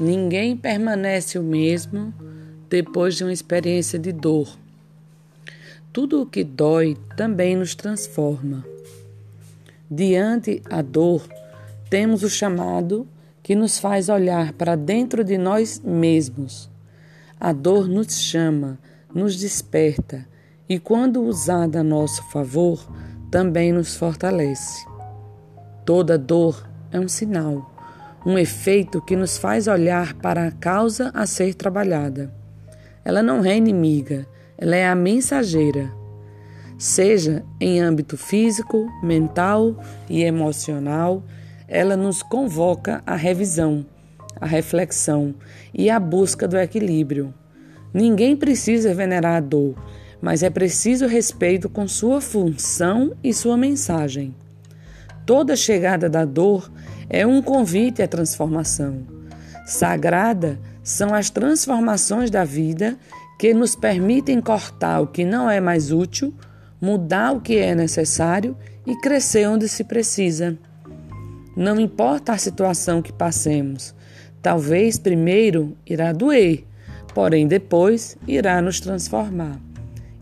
Ninguém permanece o mesmo depois de uma experiência de dor. Tudo o que dói também nos transforma. Diante a dor, temos o chamado que nos faz olhar para dentro de nós mesmos. A dor nos chama, nos desperta e, quando usada a nosso favor, também nos fortalece. Toda dor é um sinal um efeito que nos faz olhar para a causa a ser trabalhada. Ela não é inimiga, ela é a mensageira. Seja em âmbito físico, mental e emocional, ela nos convoca à revisão, à reflexão e à busca do equilíbrio. Ninguém precisa venerar a dor, mas é preciso respeito com sua função e sua mensagem. Toda chegada da dor é um convite à transformação. Sagrada são as transformações da vida que nos permitem cortar o que não é mais útil, mudar o que é necessário e crescer onde se precisa. Não importa a situação que passemos, talvez primeiro irá doer, porém depois irá nos transformar.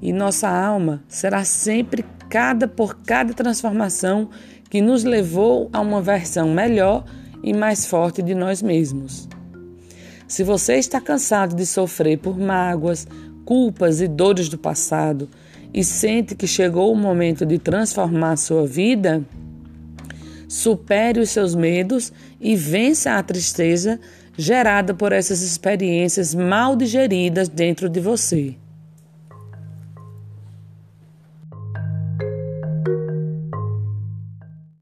E nossa alma será sempre cada por cada transformação que nos levou a uma versão melhor e mais forte de nós mesmos. Se você está cansado de sofrer por mágoas, culpas e dores do passado e sente que chegou o momento de transformar sua vida, supere os seus medos e vença a tristeza gerada por essas experiências mal digeridas dentro de você.